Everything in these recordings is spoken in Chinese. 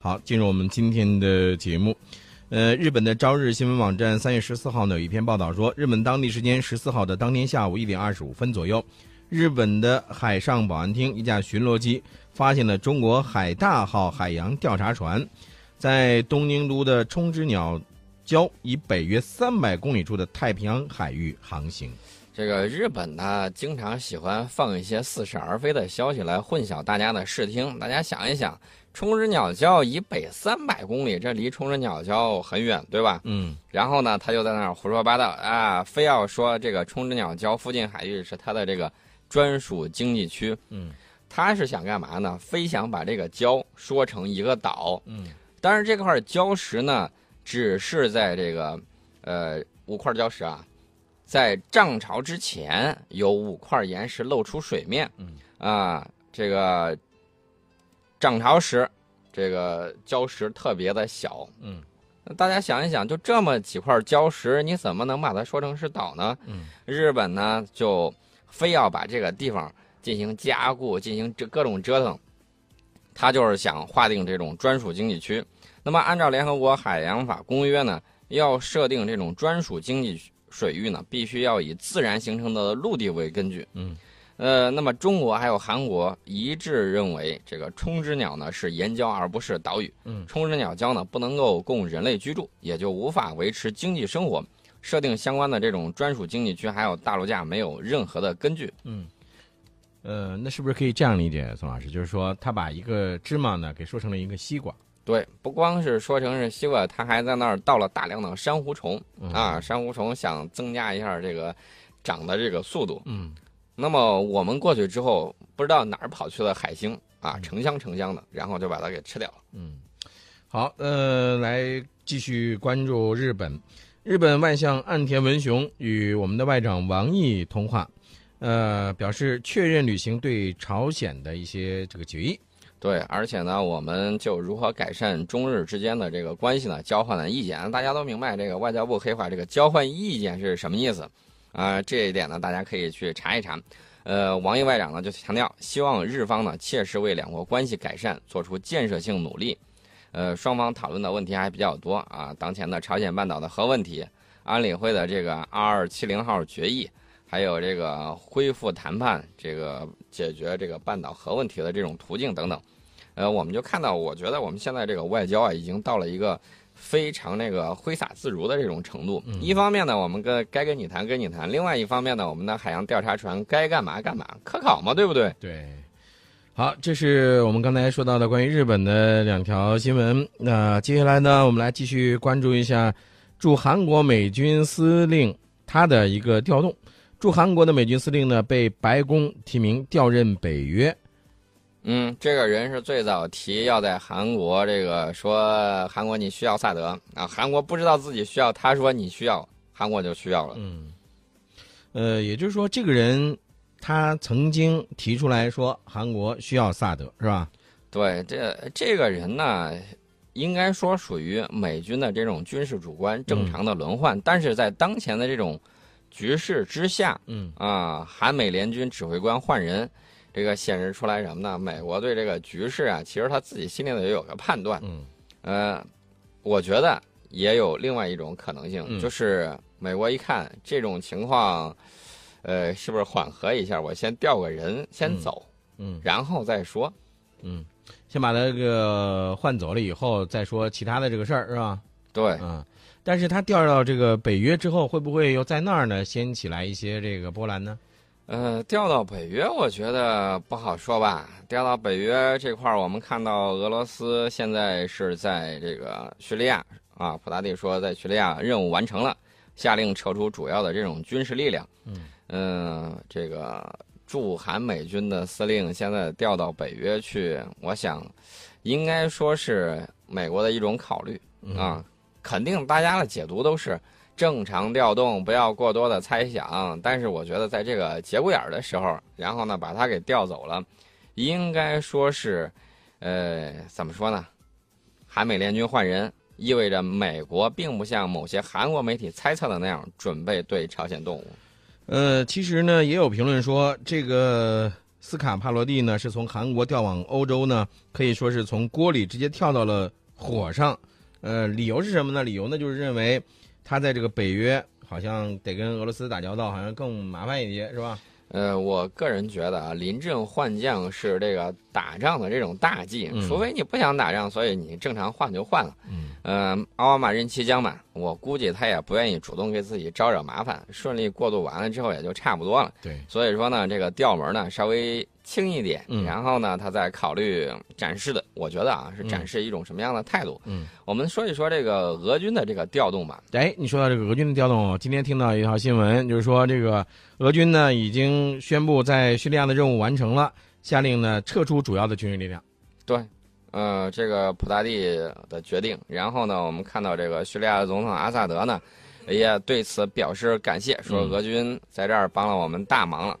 好，进入我们今天的节目。呃，日本的朝日新闻网站三月十四号呢有一篇报道说，日本当地时间十四号的当天下午一点二十五分左右，日本的海上保安厅一架巡逻机发现了中国海大号海洋调查船，在东京都的冲之鸟礁以北约三百公里处的太平洋海域航行。这个日本呢，经常喜欢放一些似是而非的消息来混淆大家的视听。大家想一想，冲之鸟礁以北三百公里，这离冲之鸟礁很远，对吧？嗯。然后呢，他就在那儿胡说八道啊，非要说这个冲之鸟礁附近海域是他的这个专属经济区。嗯。他是想干嘛呢？非想把这个礁说成一个岛。嗯。但是这块礁石呢，只是在这个呃五块礁石啊。在涨潮之前，有五块岩石露出水面。嗯啊，这个涨潮时，这个礁石特别的小。嗯，大家想一想，就这么几块礁石，你怎么能把它说成是岛呢？嗯，日本呢，就非要把这个地方进行加固，进行这各种折腾。他就是想划定这种专属经济区。那么，按照联合国海洋法公约呢，要设定这种专属经济。水域呢，必须要以自然形成的陆地为根据。嗯，呃，那么中国还有韩国一致认为，这个冲之鸟呢是岩礁而不是岛屿。嗯，冲之鸟礁呢不能够供人类居住，也就无法维持经济生活。设定相关的这种专属经济区，还有大陆架没有任何的根据。嗯，呃，那是不是可以这样理解，宋老师？就是说，他把一个芝麻呢给说成了一个西瓜。对，不光是说成是西瓜，他还在那儿倒了大量的珊瑚虫啊！珊瑚虫想增加一下这个长的这个速度。嗯，那么我们过去之后，不知道哪儿跑去了海星啊，成箱成箱的，然后就把它给吃掉了。嗯，好，呃，来继续关注日本。日本外相岸田文雄与我们的外长王毅通话，呃，表示确认履行对朝鲜的一些这个决议。对，而且呢，我们就如何改善中日之间的这个关系呢？交换了意见，大家都明白这个外交部黑话，这个交换意见是什么意思？啊，这一点呢，大家可以去查一查。呃，王毅外长呢就强调，希望日方呢切实为两国关系改善做出建设性努力。呃，双方讨论的问题还比较多啊，当前的朝鲜半岛的核问题，安理会的这个二二七零号决议。还有这个恢复谈判，这个解决这个半岛核问题的这种途径等等，呃，我们就看到，我觉得我们现在这个外交啊，已经到了一个非常那个挥洒自如的这种程度。一方面呢，我们跟该跟你谈跟你谈；另外一方面呢，我们的海洋调查船该干嘛干嘛，科考嘛，对不对？对。好，这是我们刚才说到的关于日本的两条新闻。那接下来呢，我们来继续关注一下驻韩国美军司令他的一个调动。驻韩国的美军司令呢，被白宫提名调任北约。嗯，这个人是最早提要在韩国这个说韩国你需要萨德啊，韩国不知道自己需要，他说你需要，韩国就需要了。嗯，呃，也就是说，这个人他曾经提出来说韩国需要萨德，是吧？对，这这个人呢，应该说属于美军的这种军事主官正常的轮换，但是在当前的这种。局势之下，嗯啊，韩美联军指挥官换人，这个显示出来什么呢？美国对这个局势啊，其实他自己心里头也有个判断，嗯，呃，我觉得也有另外一种可能性，就是美国一看这种情况，呃，是不是缓和一下？我先调个人先走，嗯，然后再说，嗯，先把他这个换走了以后再说其他的这个事儿，是吧？对，嗯。但是他调到这个北约之后，会不会又在那儿呢掀起来一些这个波澜呢？呃，调到北约，我觉得不好说吧。调到北约这块儿，我们看到俄罗斯现在是在这个叙利亚啊，普大帝说在叙利亚任务完成了，下令撤出主要的这种军事力量。嗯嗯，这个驻韩美军的司令现在调到北约去，我想应该说是美国的一种考虑啊。肯定大家的解读都是正常调动，不要过多的猜想。但是我觉得在这个节骨眼儿的时候，然后呢把他给调走了，应该说是，呃，怎么说呢？韩美联军换人，意味着美国并不像某些韩国媒体猜测的那样准备对朝鲜动武。呃，其实呢也有评论说，这个斯卡帕罗蒂呢是从韩国调往欧洲呢，可以说是从锅里直接跳到了火上。呃，理由是什么呢？理由呢就是认为他在这个北约好像得跟俄罗斯打交道，好像更麻烦一些，是吧？呃，我个人觉得啊，临阵换将是这个打仗的这种大忌，嗯除非你不想打仗，所以你正常换就换了。嗯呃，奥巴马任期将满，我估计他也不愿意主动给自己招惹麻烦，顺利过渡完了之后也就差不多了。对，所以说呢，这个调门呢稍微轻一点，嗯然后呢，他再考虑展示的，我觉得啊是展示一种什么样的态度。嗯。我们说一说这个俄军的这个调动吧。哎，你说到这个俄军的调动，今天听到一条新闻，就是说这个俄军呢已经宣布在叙利亚的任务完成了，下令呢撤出主要的军事力量。对，呃，这个普大帝的决定，然后呢，我们看到这个叙利亚的总统阿萨德呢，也对此表示感谢，说嗯俄军在这儿帮了我们大忙了。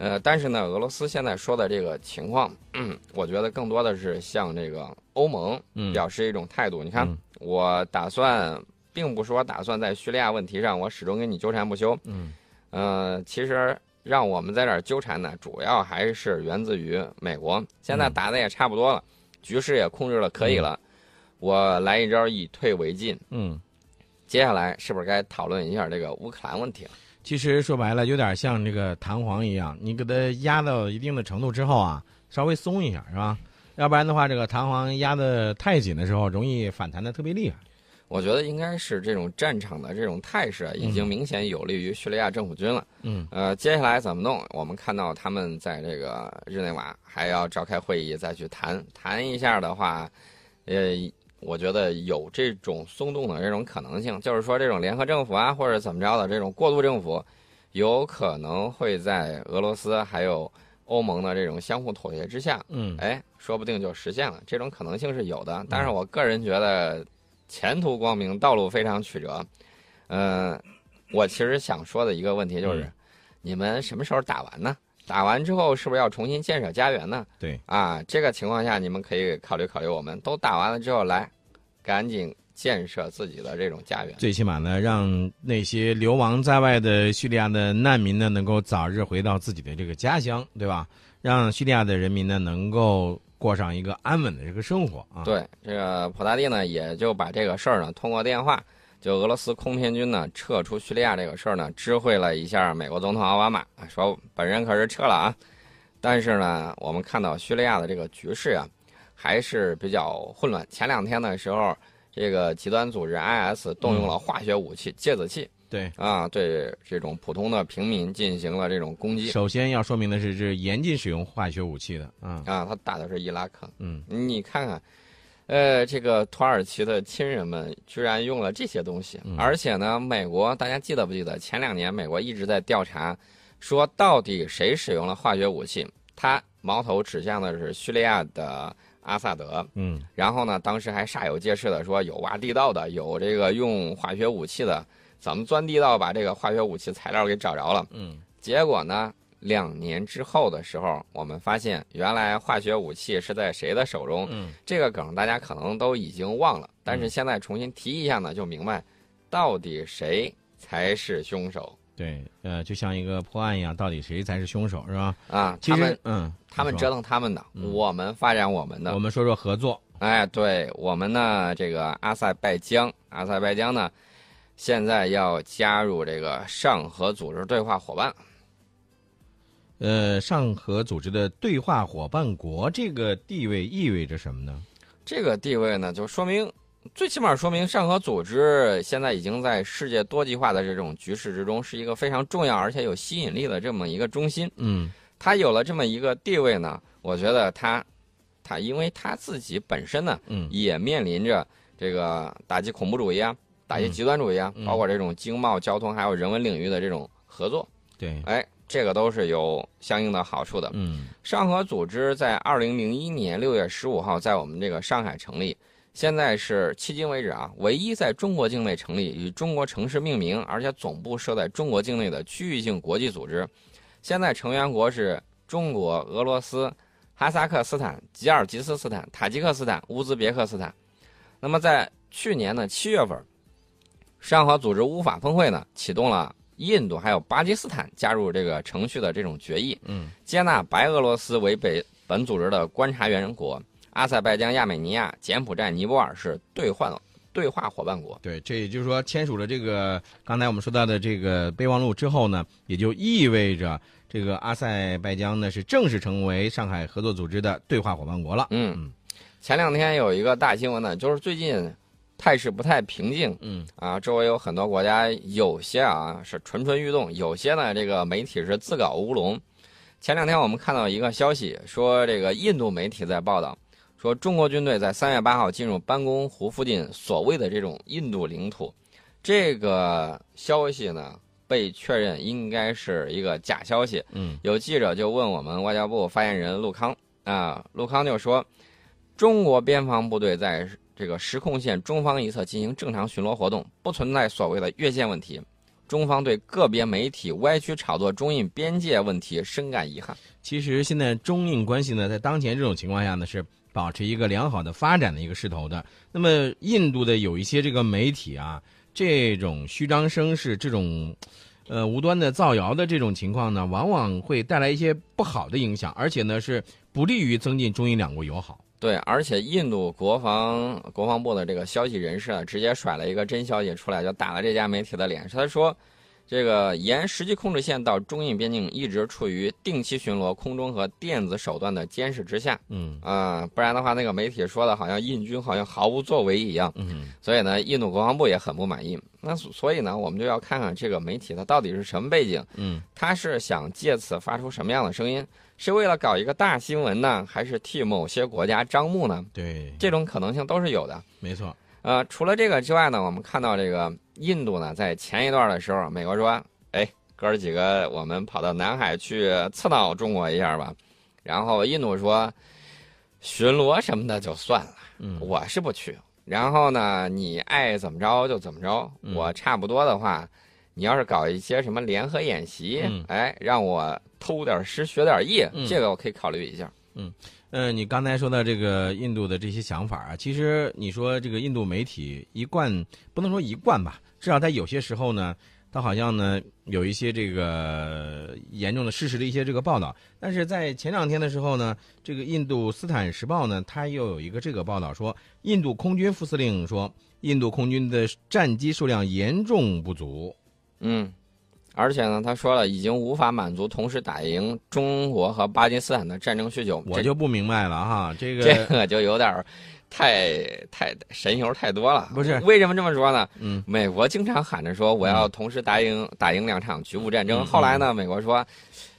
呃，但是呢，俄罗斯现在说的这个情况，嗯，我觉得更多的是向这个欧盟嗯表示一种态度。你看，嗯我打算，并不是我打算在叙利亚问题上我始终跟你纠缠不休。嗯呃，其实让我们在这儿纠缠呢，主要还是源自于美国。现在嗯打的也差不多了，局势也控制了，可以了。我来一招以退为进。嗯，接下来是不是该讨论一下这个乌克兰问题了？其实说白了，有点像这个弹簧一样，你给它压到一定的程度之后啊，稍微松一下，是吧？要不然的话，这个弹簧压得太紧的时候，容易反弹的特别厉害。我觉得应该是这种战场的这种态势啊已经明显有利于叙利亚政府军了。嗯呃，接下来怎么弄？我们看到他们在这个日内瓦还要召开会议，再去谈谈一下的话，呃，我觉得有这种松动的这种可能性，就是说这种联合政府啊，或者怎么着的这种过渡政府，有可能会在俄罗斯还有欧盟的这种相互妥协之下，嗯哎，说不定就实现了，这种可能性是有的。但是我个人觉得前途光明，道路非常曲折。嗯、我其实想说的一个问题就是，嗯你们什么时候打完呢？打完之后是不是要重新建设家园呢？对啊，这个情况下你们可以考虑考虑，我们都打完了之后来，赶紧建设自己的这种家园。最起码呢，让那些流亡在外的叙利亚的难民呢，能够早日回到自己的这个家乡，对吧？让叙利亚的人民呢，能够过上一个安稳的这个生活啊。，对，这个普大帝呢，也就把这个事儿呢，通过电话，就俄罗斯空天军呢撤出叙利亚这个事儿呢，知会了一下美国总统奥巴马，说本人可是撤了啊。但是呢，我们看到叙利亚的这个局势啊、还是比较混乱。前两天的时候，这个极端组织 IS 动用了化学武器、芥子气对。啊，对这种普通的平民进行了这种攻击首先要说明的是，是严禁使用化学武器的啊。啊，他打的是伊拉克。嗯你看看，呃，这个土耳其的亲人们居然用了这些东西，嗯而且呢，美国大家记得不记得？前两年美国一直在调查，说到底谁使用了化学武器？他矛头指向的是叙利亚的阿萨德，嗯然后呢，当时还煞有介事的说有挖地道的，有这个用化学武器的，怎么钻地道把这个化学武器材料给找着了？嗯结果呢，两年之后的时候，我们发现原来化学武器是在谁的手中？嗯这个梗大家可能都已经忘了，但是现在重新提一下呢，就明白到底谁才是凶手对，呃，就像一个破案一样，到底谁才是凶手，是吧？啊！其他们实，嗯，他们折腾他们的，嗯我们发展我们的我。们说说合作。哎，对我们呢，这个阿塞拜疆，阿塞拜疆呢，现在要加入这个上合组织对话伙伴。呃，上合组织的对话伙伴国这个地位意味着什么呢？这个地位呢，就说明，最起码说明上合组织现在已经在世界多极化的这种局势之中，是一个非常重要而且有吸引力的这么一个中心。嗯。它有了这么一个地位呢，我觉得它，它因为它自己本身呢，嗯。也面临着这个打击恐怖主义啊，打击嗯极端主义啊，嗯。包括这种经贸、交通还有人文领域的这种合作，对，哎，这个都是有相应的好处的。嗯上合组织在二零零一年六月十五号在我们这个上海成立，现在是迄今为止啊唯一在中国境内成立、以中国城市命名，而且总部设在中国境内的区域性国际组织。现在成员国是中国、俄罗斯、哈萨克斯坦、吉尔吉斯斯坦、塔吉克斯坦、乌兹别克斯坦。那么在去年的七月份，上合组织乌法峰会呢启动了印度还有巴基斯坦加入这个程序的这种决议，嗯，接纳白俄罗斯为北本组织的观察员国，阿塞拜疆、亚美尼亚、柬埔寨、尼泊尔是兑换对话伙伴国。对，这也就是说，签署了这个刚才我们说到的这个备忘录之后呢，也就意味着这个阿塞拜疆呢是正式成为上海合作组织的对话伙伴国了。嗯嗯，前两天有一个大新闻呢，就是最近态势不太平静嗯啊，周围有很多国家有些啊是蠢蠢欲动，有些呢这个媒体是自搞乌龙。前两天我们看到一个消息，说这个印度媒体在报道，说中国军队在三月八号进入班公湖附近所谓的这种印度领土，这个消息呢被确认应该是一个假消息。嗯有记者就问我们外交部发言人陆康啊，陆康就说，中国边防部队在这个实控线中方一侧进行正常巡逻活动，不存在所谓的越线问题。中方对个别媒体歪曲炒作中印边界问题深感遗憾。其实现在中印关系呢，在当前这种情况下呢，是保持一个良好的发展的一个势头的。那么，印度的有一些这个媒体啊，这种虚张声势、这种呃无端的造谣的这种情况呢，往往会带来一些不好的影响，而且呢是不利于增进中印两国友好。对，而且印度国防国防部的这个消息人士啊，直接甩了一个真消息出来，就打了这家媒体的脸。他说，这个沿实际控制线到中印边境一直处于定期巡逻、空中和电子手段的监视之下。嗯啊、不然的话，那个媒体说的好像印军好像毫无作为一样。嗯所以呢，印度国防部也很不满意。那所所以呢，我们就要看看这个媒体它到底是什么背景，嗯它是想借此发出什么样的声音？是为了搞一个大新闻呢，还是替某些国家张目呢？对，这种可能性都是有的。没错。呃，除了这个之外呢，我们看到这个印度呢，在前一段的时候，美国说：“哎，哥儿几个，我们跑到南海去刺挠中国一下吧。”然后印度说：“巡逻什么的就算了，嗯我是不去。然后呢，你爱怎么着就怎么着。嗯我差不多的话，你要是搞一些什么联合演习，嗯哎，让我偷点师学点艺，嗯这个我可以考虑一下。嗯，你刚才说到这个印度的这些想法啊，其实你说这个印度媒体一贯不能说一贯吧，至少在有些时候呢，它好像呢有一些这个严重的事实的一些这个报道。但是在前两天的时候呢，这个印度斯坦时报呢，它又有一个这个报道说，印度空军副司令说，印度空军的战机数量严重不足。嗯，而且呢，他说了，已经无法满足同时打赢中国和巴基斯坦的战争需求。我就不明白了哈，这个这 个就有点儿太太神油太多了。不是为什么这么说呢？嗯美国经常喊着说我要同时打赢、打赢两场局部战争，嗯后来呢，美国说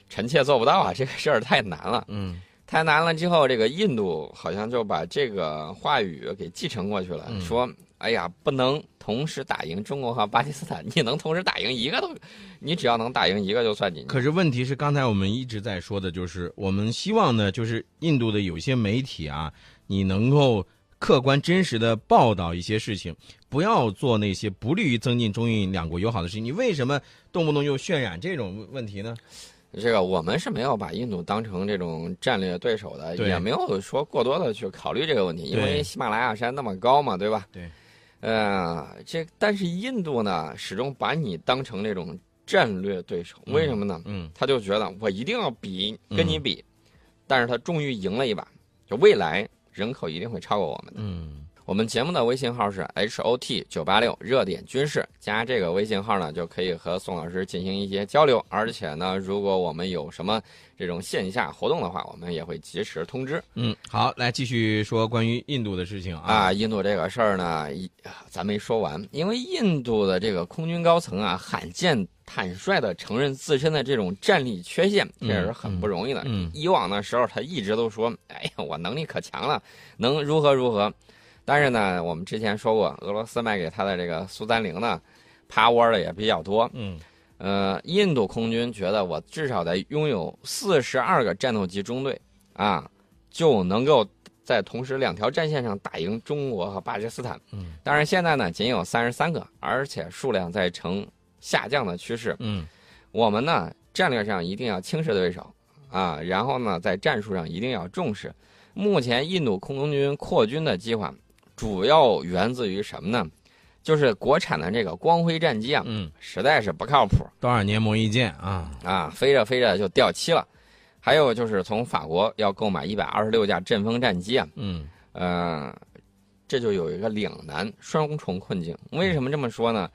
臣妾做不到啊，这个事儿太难了。嗯太难了之后，这个印度好像就把这个话语给继承过去了，嗯说：“哎呀，不能同时打赢中国和巴基斯坦，你能同时打赢一个都，你只要能打赢一个就算进去。”可是问题是，刚才我们一直在说的，就是我们希望呢，就是印度的有些媒体啊，你能够客观真实的报道一些事情，不要做那些不利于增进中印两国友好的事情。你为什么动不动就渲染这种问题呢？这个我们是没有把印度当成这种战略对手的，也没有说过多的去考虑这个问题，因为喜马拉雅山那么高嘛，对吧？对。呃，这但是印度呢，始终把你当成那种战略对手，为什么呢？嗯他就觉得我一定要比跟你比，但是他终于赢了一把，就未来人口一定会超过我们的。嗯我们节目的微信号是 H O T 九八六热点军事，加这个微信号呢，就可以和宋老师进行一些交流。而且呢，如果我们有什么这种线下活动的话，我们也会及时通知。嗯，好，来继续说关于印度的事情啊。啊，印度这个事儿呢，一啊咱没说完，因为印度的这个空军高层啊，罕见坦率的承认自身的这种战力缺陷，这也是很不容易的。嗯以往的时候，他一直都说：“哎呀，我能力可强了，能如何如何。”但是呢，我们之前说过，俄罗斯卖给他的这个苏三零呢，趴窝的也比较多。嗯呃，印度空军觉得我至少得拥有四十二个战斗机中队啊，就能够在同时两条战线上打赢中国和巴基斯坦。嗯当然现在呢，仅有三十三个，而且数量在呈下降的趋势。嗯我们呢，战略上一定要轻视对手啊，然后呢，在战术上一定要重视。目前印度空军扩军的计划主要源自于什么呢？就是国产的这个光辉战机啊，嗯，实在是不靠谱多少年磨一剑啊，啊，飞着飞着就掉漆了。还有就是从法国要购买一百二十六架阵风战机啊，嗯呃，这就有一个两难双重困境。为什么这么说呢？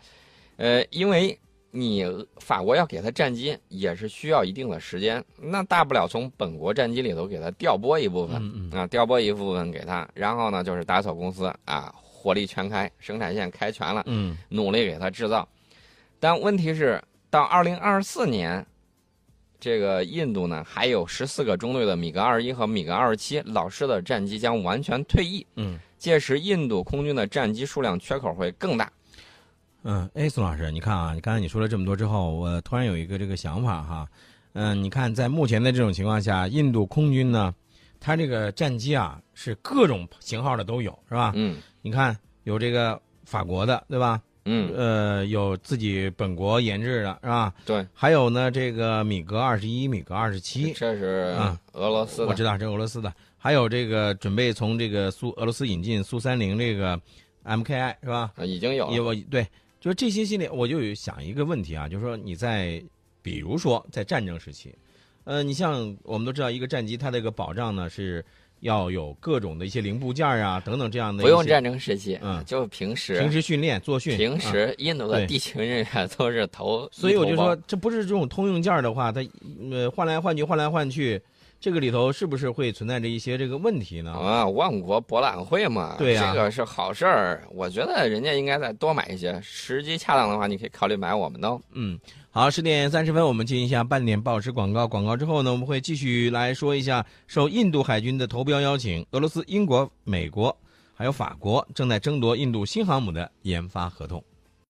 呃，因为你法国要给他战机也是需要一定的时间，那大不了从本国战机里头给他调拨一部分、嗯嗯啊，调拨一部分给他，然后呢就是达索公司啊火力全开，生产线开全了，嗯努力给他制造。但问题是，到二零二四年，这个印度呢还有十四个中队的米格二一和米格二十七老式的战机将完全退役，嗯届时印度空军的战机数量缺口会更大。嗯，哎，宋老师，你看啊，你刚才你说了这么多之后，我突然有一个这个想法哈，嗯，你看在目前的这种情况下，印度空军呢，它这个战机啊是各种型号的都有，是吧？嗯你看有这个法国的，对吧？嗯，呃，有自己本国研制的，是吧？对，还有呢，这个米格二十一、米格二十七，这是啊俄罗斯的。我知道这是俄罗斯的，还有这个准备从这个苏俄罗斯引进苏三零这个 MKI 是吧？啊已经有了。也我对，就是这些系列，我就有想一个问题啊，就是说你在比如说在战争时期，呃，你像我们都知道，一个战机它这个保障呢是要有各种的一些零部件啊等等这样的，不用战争时期，嗯就平时平时训练作训，平啊时印度的地勤人员都是头，所以我就说，这不是这种通用件的话，它呃换来换去，换来换去，这个里头是不是会存在着一些这个问题呢？啊，万国博览会嘛，对呀这个是好事儿。我觉得人家应该再多买一些，时机恰当的话，你可以考虑买我们的哦。嗯，好，十点三十分，我们进行一下半点报时广告。广告之后呢，我们会继续来说一下，受印度海军的投标邀请，俄罗斯、英国、美国还有法国正在争夺印度新航母的研发合同。